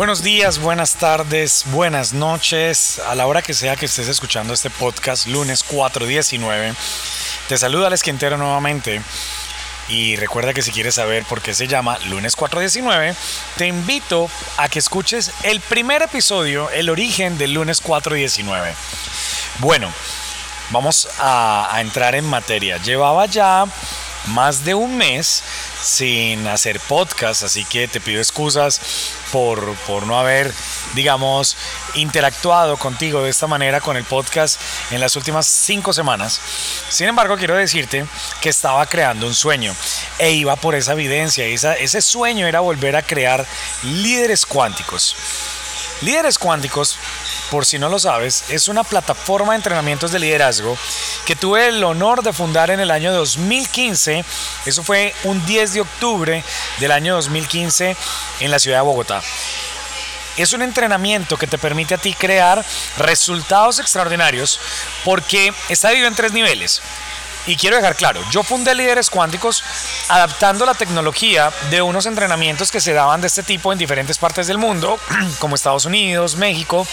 Buenos días, buenas tardes, buenas noches, a la hora que sea que estés escuchando este podcast, lunes 419. Te saluda Alex Quintero nuevamente. Y recuerda que si quieres saber por qué se llama Lunes 419, te invito a que escuches el primer episodio, el origen del Lunes 419. Bueno, vamos a, a entrar en materia. Llevaba ya más de un mes sin hacer podcast, así que te pido excusas por, por no haber, digamos, interactuado contigo de esta manera con el podcast en las últimas cinco semanas. Sin embargo, quiero decirte que estaba creando un sueño e iba por esa evidencia. Esa, ese sueño era volver a crear líderes cuánticos. Líderes cuánticos, por si no lo sabes, es una plataforma de entrenamientos de liderazgo que tuve el honor de fundar en el año 2015. Eso fue un 10 de octubre del año 2015 en la ciudad de Bogotá. Es un entrenamiento que te permite a ti crear resultados extraordinarios porque está dividido en tres niveles. Y quiero dejar claro, yo fundé Líderes Cuánticos adaptando la tecnología de unos entrenamientos que se daban de este tipo en diferentes partes del mundo, como Estados Unidos, México.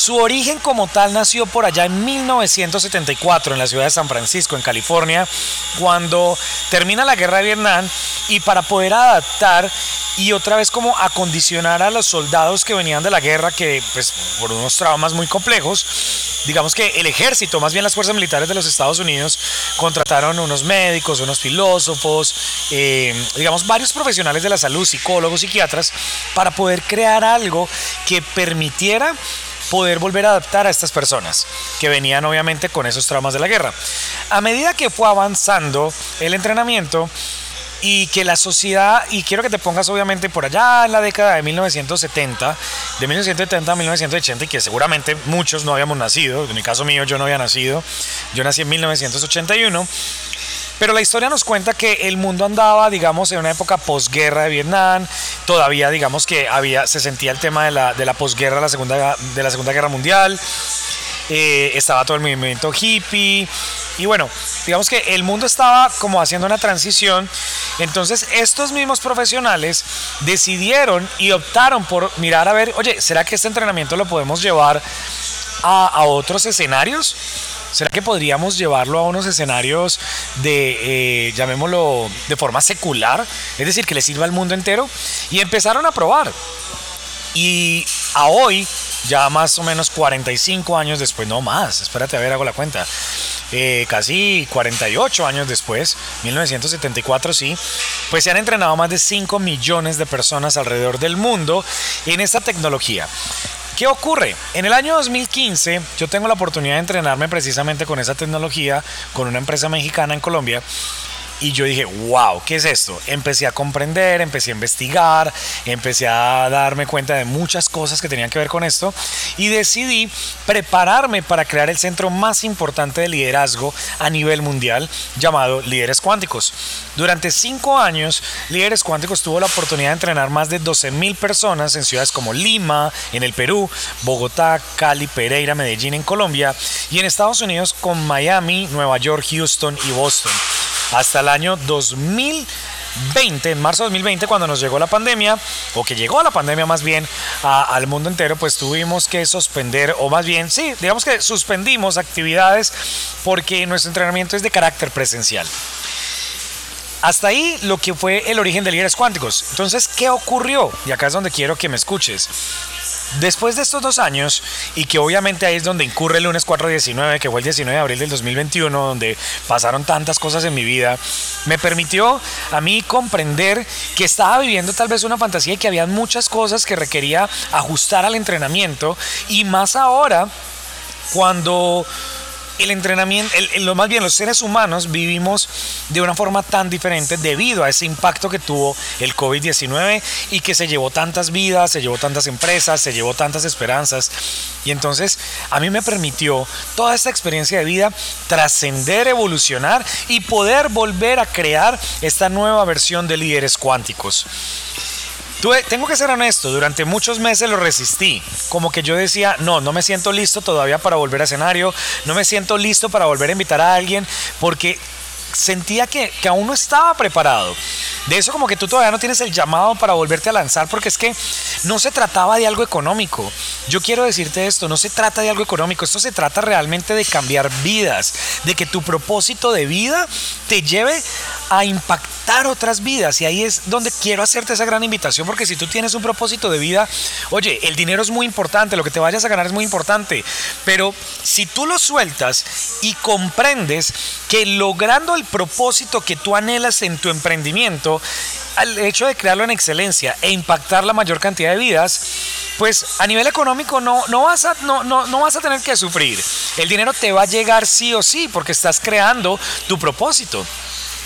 Su origen como tal nació por allá en 1974 en la ciudad de San Francisco, en California, cuando termina la guerra de Vietnam y para poder adaptar y otra vez como acondicionar a los soldados que venían de la guerra, que pues por unos traumas muy complejos, digamos que el ejército, más bien las fuerzas militares de los Estados Unidos, contrataron unos médicos, unos filósofos, eh, digamos varios profesionales de la salud, psicólogos, psiquiatras, para poder crear algo que permitiera poder volver a adaptar a estas personas que venían obviamente con esos traumas de la guerra. A medida que fue avanzando el entrenamiento, y que la sociedad, y quiero que te pongas obviamente por allá en la década de 1970, de 1970 a 1980, y que seguramente muchos no habíamos nacido, en mi caso mío yo no había nacido, yo nací en 1981, pero la historia nos cuenta que el mundo andaba, digamos, en una época posguerra de Vietnam, todavía digamos que había, se sentía el tema de la, de la posguerra de la Segunda, de la segunda Guerra Mundial, eh, estaba todo el movimiento hippie, y bueno, digamos que el mundo estaba como haciendo una transición. Entonces estos mismos profesionales decidieron y optaron por mirar a ver, oye, ¿será que este entrenamiento lo podemos llevar a, a otros escenarios? ¿Será que podríamos llevarlo a unos escenarios de, eh, llamémoslo, de forma secular? Es decir, que le sirva al mundo entero. Y empezaron a probar. Y a hoy, ya más o menos 45 años después, no más, espérate a ver, hago la cuenta. Eh, casi 48 años después, 1974 sí, pues se han entrenado más de 5 millones de personas alrededor del mundo en esta tecnología. ¿Qué ocurre? En el año 2015 yo tengo la oportunidad de entrenarme precisamente con esa tecnología con una empresa mexicana en Colombia y yo dije, wow, ¿qué es esto? Empecé a comprender, empecé a investigar, empecé a darme cuenta de muchas cosas que tenían que ver con esto y decidí prepararme para crear el centro más importante de liderazgo a nivel mundial llamado Líderes Cuánticos. Durante cinco años, Líderes Cuánticos tuvo la oportunidad de entrenar más de 12 mil personas en ciudades como Lima, en el Perú, Bogotá, Cali, Pereira, Medellín, en Colombia y en Estados Unidos con Miami, Nueva York, Houston y Boston hasta el año 2020, en marzo de 2020, cuando nos llegó la pandemia, o que llegó la pandemia más bien al mundo entero, pues tuvimos que suspender, o más bien, sí, digamos que suspendimos actividades porque nuestro entrenamiento es de carácter presencial. Hasta ahí lo que fue el origen de líderes cuánticos. Entonces, ¿qué ocurrió? Y acá es donde quiero que me escuches. Después de estos dos años, y que obviamente ahí es donde incurre el lunes 419, que fue el 19 de abril del 2021, donde pasaron tantas cosas en mi vida, me permitió a mí comprender que estaba viviendo tal vez una fantasía y que había muchas cosas que requería ajustar al entrenamiento, y más ahora, cuando el entrenamiento, lo más bien los seres humanos vivimos de una forma tan diferente debido a ese impacto que tuvo el COVID-19 y que se llevó tantas vidas, se llevó tantas empresas, se llevó tantas esperanzas. Y entonces a mí me permitió toda esta experiencia de vida trascender, evolucionar y poder volver a crear esta nueva versión de líderes cuánticos tengo que ser honesto, durante muchos meses lo resistí. Como que yo decía, no, no me siento listo todavía para volver a escenario, no me siento listo para volver a invitar a alguien, porque sentía que, que, aún no estaba preparado. De eso como que tú todavía no tienes el llamado para volverte a lanzar porque es que no se trataba de algo económico. Yo quiero decirte esto, no se trata de algo económico, esto se trata realmente de cambiar vidas, de que tu propósito de vida te lleve a impactar otras vidas. Y ahí es donde quiero hacerte esa gran invitación, porque si tú tienes un propósito de vida, oye, el dinero es muy importante, lo que te vayas a ganar es muy importante, pero si tú lo sueltas y comprendes que logrando el propósito que tú anhelas en tu emprendimiento, al hecho de crearlo en excelencia e impactar la mayor cantidad de vidas, pues a nivel económico no, no, vas a, no, no, no vas a tener que sufrir. El dinero te va a llegar sí o sí porque estás creando tu propósito.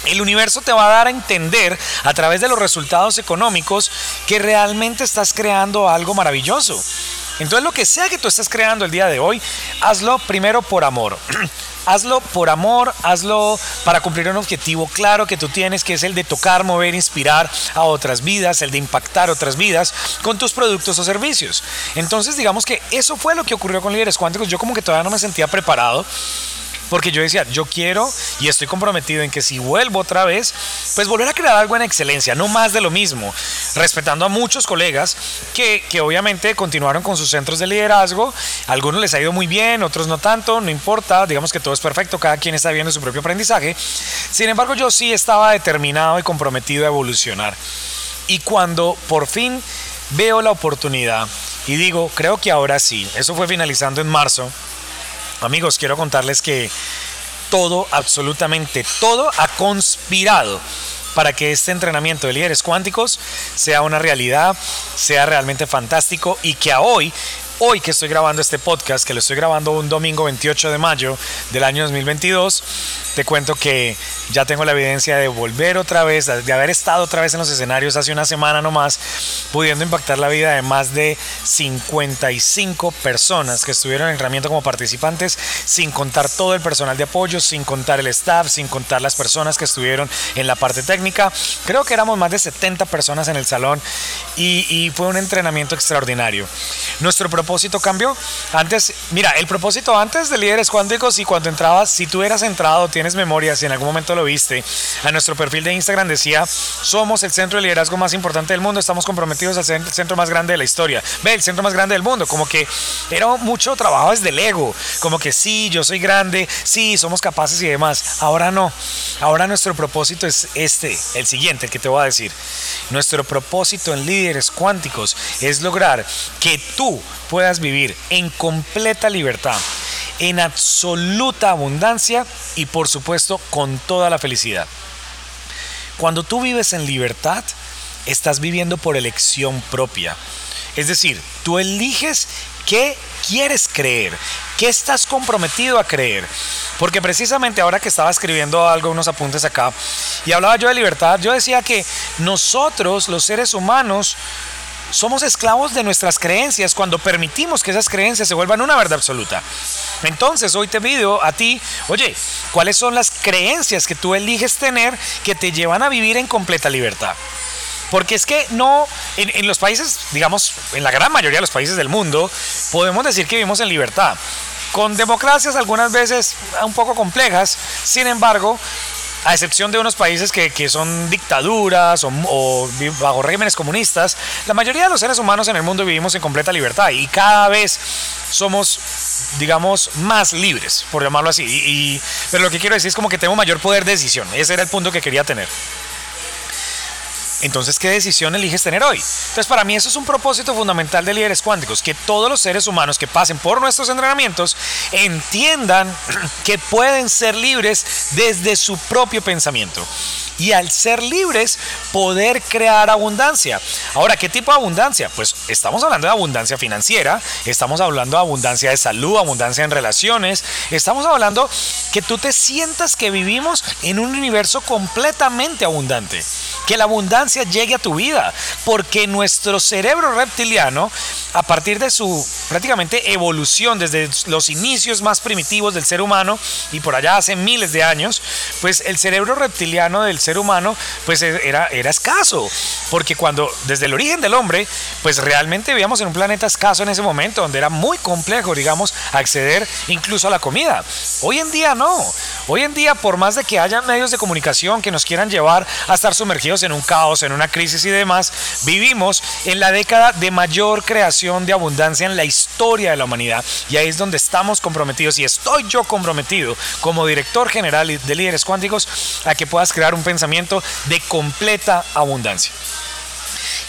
El universo te va a dar a entender a través de los resultados económicos que realmente estás creando algo maravilloso. Entonces lo que sea que tú estés creando el día de hoy, hazlo primero por amor. hazlo por amor, hazlo para cumplir un objetivo claro que tú tienes, que es el de tocar, mover, inspirar a otras vidas, el de impactar otras vidas con tus productos o servicios. Entonces digamos que eso fue lo que ocurrió con Líderes Cuánticos. Yo como que todavía no me sentía preparado porque yo decía, yo quiero y estoy comprometido en que si vuelvo otra vez, pues volver a crear algo en excelencia, no más de lo mismo, respetando a muchos colegas que, que obviamente continuaron con sus centros de liderazgo, algunos les ha ido muy bien, otros no tanto, no importa, digamos que todo es perfecto, cada quien está viendo su propio aprendizaje, sin embargo yo sí estaba determinado y comprometido a evolucionar. Y cuando por fin veo la oportunidad y digo, creo que ahora sí, eso fue finalizando en marzo, Amigos, quiero contarles que todo, absolutamente todo, ha conspirado para que este entrenamiento de líderes cuánticos sea una realidad, sea realmente fantástico y que a hoy hoy que estoy grabando este podcast, que lo estoy grabando un domingo 28 de mayo del año 2022, te cuento que ya tengo la evidencia de volver otra vez, de haber estado otra vez en los escenarios hace una semana nomás, pudiendo impactar la vida de más de 55 personas que estuvieron en entrenamiento como participantes, sin contar todo el personal de apoyo, sin contar el staff, sin contar las personas que estuvieron en la parte técnica. Creo que éramos más de 70 personas en el salón y, y fue un entrenamiento extraordinario. Nuestro propósito cambió. Antes, mira, el propósito antes de líderes cuánticos y cuando entrabas, si tú hubieras entrado, tienes memoria, si en algún momento lo viste, a nuestro perfil de Instagram decía, somos el centro de liderazgo más importante del mundo, estamos comprometidos al centro más grande de la historia. Ve, el centro más grande del mundo, como que era mucho trabajo desde el ego, como que sí, yo soy grande, sí, somos capaces y demás. Ahora no, ahora nuestro propósito es este, el siguiente, que te voy a decir. Nuestro propósito en líderes cuánticos es lograr que tú puedas vivir en completa libertad, en absoluta abundancia y por supuesto con toda la felicidad. Cuando tú vives en libertad, estás viviendo por elección propia. Es decir, tú eliges qué quieres creer, qué estás comprometido a creer. Porque precisamente ahora que estaba escribiendo algo, unos apuntes acá, y hablaba yo de libertad, yo decía que nosotros, los seres humanos, somos esclavos de nuestras creencias cuando permitimos que esas creencias se vuelvan una verdad absoluta. Entonces hoy te pido a ti, oye, ¿cuáles son las creencias que tú eliges tener que te llevan a vivir en completa libertad? Porque es que no, en, en, los países, digamos, en la gran mayoría de los países del mundo, podemos decir que vivimos en libertad. Con democracias algunas veces un poco complejas, sin embargo, a excepción de unos países que, que son dictaduras o, bajo regímenes comunistas, la mayoría de los seres humanos en el mundo vivimos en completa libertad y cada vez somos, digamos, más libres, por llamarlo así. Y, pero lo que quiero decir es como que tengo mayor poder de decisión. Ese era el punto que quería tener. Entonces, ¿qué decisión eliges tener hoy? Entonces, para mí eso es un propósito fundamental de líderes cuánticos, que todos los seres humanos que pasen por nuestros entrenamientos entiendan que pueden ser libres desde su propio pensamiento y al ser libres poder crear abundancia. Ahora, ¿qué tipo de abundancia? Pues estamos hablando de abundancia financiera, estamos hablando de abundancia de salud, abundancia en relaciones, estamos hablando que tú te sientas que vivimos en un universo completamente abundante que la abundancia llegue a tu vida, porque nuestro cerebro reptiliano, a partir de su prácticamente evolución desde los inicios más primitivos del ser humano y por allá hace miles de años, pues el cerebro reptiliano del ser humano pues e, era, era escaso, porque cuando desde el origen del hombre, pues realmente vivíamos en un planeta escaso en ese momento, donde era muy complejo, digamos, acceder incluso a la comida. Hoy en día no, hoy en día por más de que haya medios de comunicación que nos quieran llevar a estar sumergidos, en un caos, en una crisis y demás, vivimos en la década de mayor creación de abundancia en la historia de la humanidad. Y ahí es donde estamos comprometidos y estoy yo comprometido como director general de líderes cuánticos a que puedas crear un pensamiento de completa abundancia.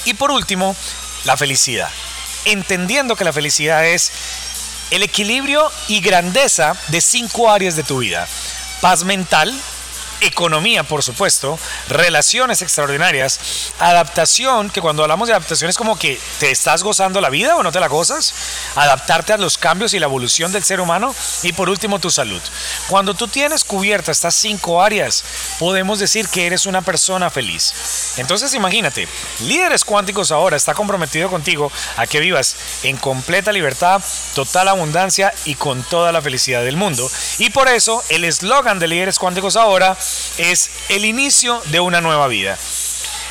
Y por último, la felicidad. Entendiendo que la felicidad es el equilibrio y grandeza de cinco áreas de tu vida. Paz mental, economía, por supuesto, relaciones extraordinarias, adaptación, que cuando hablamos de adaptación es como que te estás gozando la vida o no te la gozas, adaptarte a los cambios y la evolución del ser humano y por último tu salud. Cuando tú tienes cubierta estas cinco áreas, podemos decir que eres una persona feliz. Entonces imagínate, líderes cuánticos ahora está comprometido contigo a que vivas en completa libertad, total abundancia y con toda la felicidad del mundo. Y por eso el eslogan de líderes cuánticos ahora es el inicio de una nueva vida.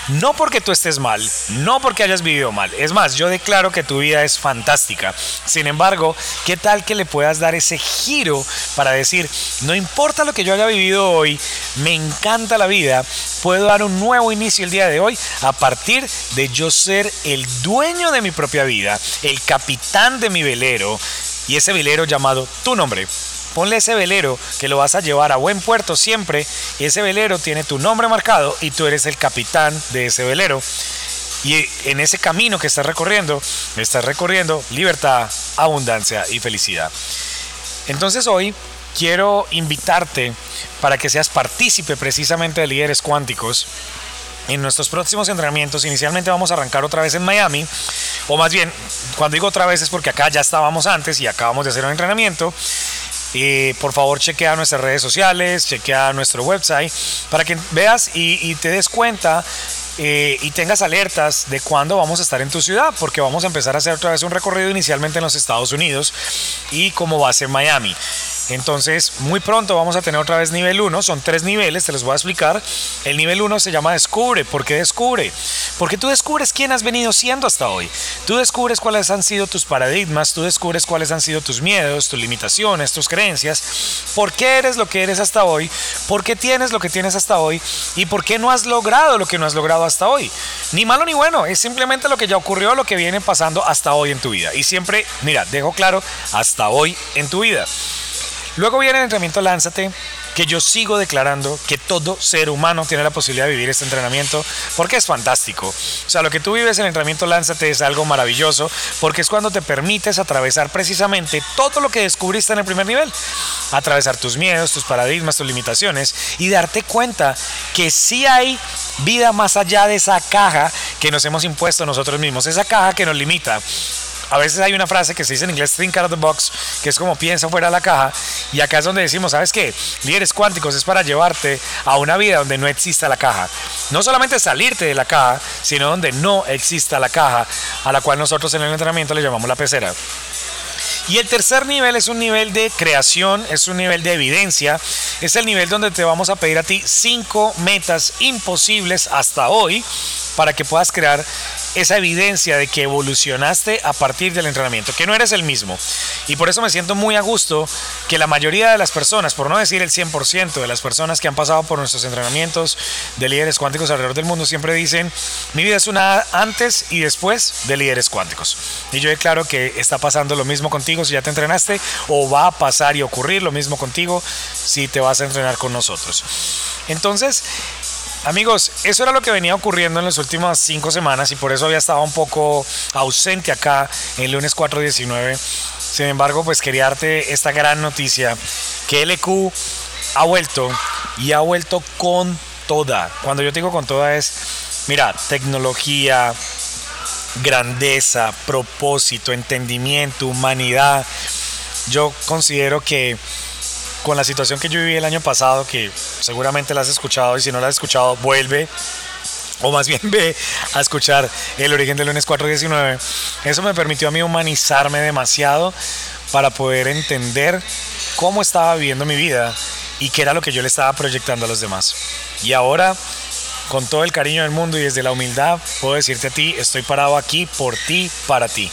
No porque tú estés mal, no porque hayas vivido mal. Es más, yo declaro que tu vida es fantástica. Sin embargo, ¿qué tal que le puedas dar ese giro para decir, no importa lo que yo haya vivido hoy, me encanta la vida, puedo dar un nuevo inicio el día de hoy a partir de yo ser el dueño de mi propia vida, el capitán de mi velero y ese velero llamado tu nombre ponle ese velero que lo vas a llevar a buen puerto siempre. Y ese velero tiene tu nombre marcado y tú eres el capitán de ese velero. Y en ese camino que estás recorriendo, estás recorriendo libertad, abundancia y felicidad. Entonces hoy quiero invitarte para que seas partícipe precisamente de líderes cuánticos. En nuestros próximos entrenamientos, inicialmente vamos a arrancar otra vez en Miami, o más bien, cuando digo otra vez es porque acá ya estábamos antes y acabamos de hacer un entrenamiento. Eh, por favor, chequea nuestras redes sociales, chequea nuestro website para que veas y, te des cuenta eh, y tengas alertas de cuándo vamos a estar en tu ciudad, porque vamos a empezar a hacer otra vez un recorrido inicialmente en los Estados Unidos y como va a ser Miami. Entonces, muy pronto vamos a tener otra vez nivel 1. Son tres niveles, te los voy a explicar. El nivel 1 se llama Descubre. ¿Por qué descubre? Porque tú descubres quién has venido siendo hasta hoy. Tú descubres cuáles han sido tus paradigmas, tú descubres cuáles han sido tus miedos, tus limitaciones, tus creencias. ¿Por qué eres lo que eres hasta hoy? ¿Por qué tienes lo que tienes hasta hoy? ¿Y por qué no has logrado lo que no has logrado hasta hoy? Ni malo ni bueno, es simplemente lo que ya ocurrió, lo que viene pasando hasta hoy en tu vida. Y siempre, mira, dejo claro, hasta hoy en tu vida. Luego viene el entrenamiento Lánzate, que yo sigo declarando que todo ser humano tiene la posibilidad de vivir este entrenamiento porque es fantástico. O sea, lo que tú vives en el entrenamiento Lánzate es algo maravilloso porque es cuando te permites atravesar precisamente todo lo que descubriste en el primer nivel. Atravesar tus miedos, tus paradigmas, tus limitaciones y darte cuenta que sí hay vida más allá de esa caja que nos hemos impuesto nosotros mismos, esa caja que nos limita a veces hay una frase que se dice en inglés think out of the box, que es como piensa fuera de la caja, y acá es donde decimos, ¿sabes qué? Líderes cuánticos es para llevarte a una vida donde no exista la caja. No solamente salirte de la caja, sino donde no exista la caja, a la cual nosotros en el entrenamiento le llamamos la pecera. Y el tercer nivel es un nivel de creación, es un nivel de evidencia, es el nivel donde te vamos a pedir a ti cinco metas imposibles hasta hoy para que puedas crear esa evidencia de que evolucionaste a partir del entrenamiento, que no eres el mismo. Y por eso me siento muy a gusto que la mayoría de las personas, por no decir el 100% de las personas que han pasado por nuestros entrenamientos de líderes cuánticos alrededor del mundo, siempre dicen, mi vida es una antes y después de líderes cuánticos. Y yo declaro que está pasando lo mismo contigo si ya te entrenaste, o va a pasar y ocurrir lo mismo contigo si te vas a entrenar con nosotros. Entonces, Amigos, eso era lo que venía ocurriendo en las últimas cinco semanas y por eso había estado un poco ausente acá en lunes 419. Sin embargo, pues quería darte esta gran noticia que LQ ha vuelto y ha vuelto con toda. Cuando yo digo con toda es, mira, tecnología, grandeza, propósito, entendimiento, humanidad. Yo considero que con la situación que yo viví el año pasado, que seguramente la has escuchado y si no la has escuchado, vuelve o más bien ve a escuchar el origen del lunes 419. Eso me permitió a mí humanizarme demasiado para poder entender cómo estaba viviendo mi vida y qué era lo que yo le estaba proyectando a los demás. Y ahora, con todo el cariño del mundo y desde la humildad, puedo decirte a ti, estoy parado aquí por ti, para ti,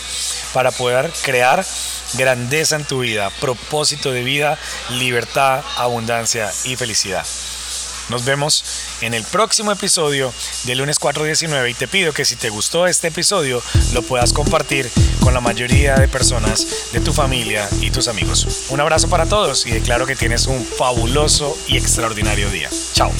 para poder crear grandeza en tu vida, propósito de vida, libertad, abundancia y felicidad. Nos vemos en el próximo episodio de lunes 419 y te pido que si te gustó este episodio lo puedas compartir con la mayoría de personas de tu familia y tus amigos. Un abrazo para todos y declaro que tienes un fabuloso y extraordinario día. Chao.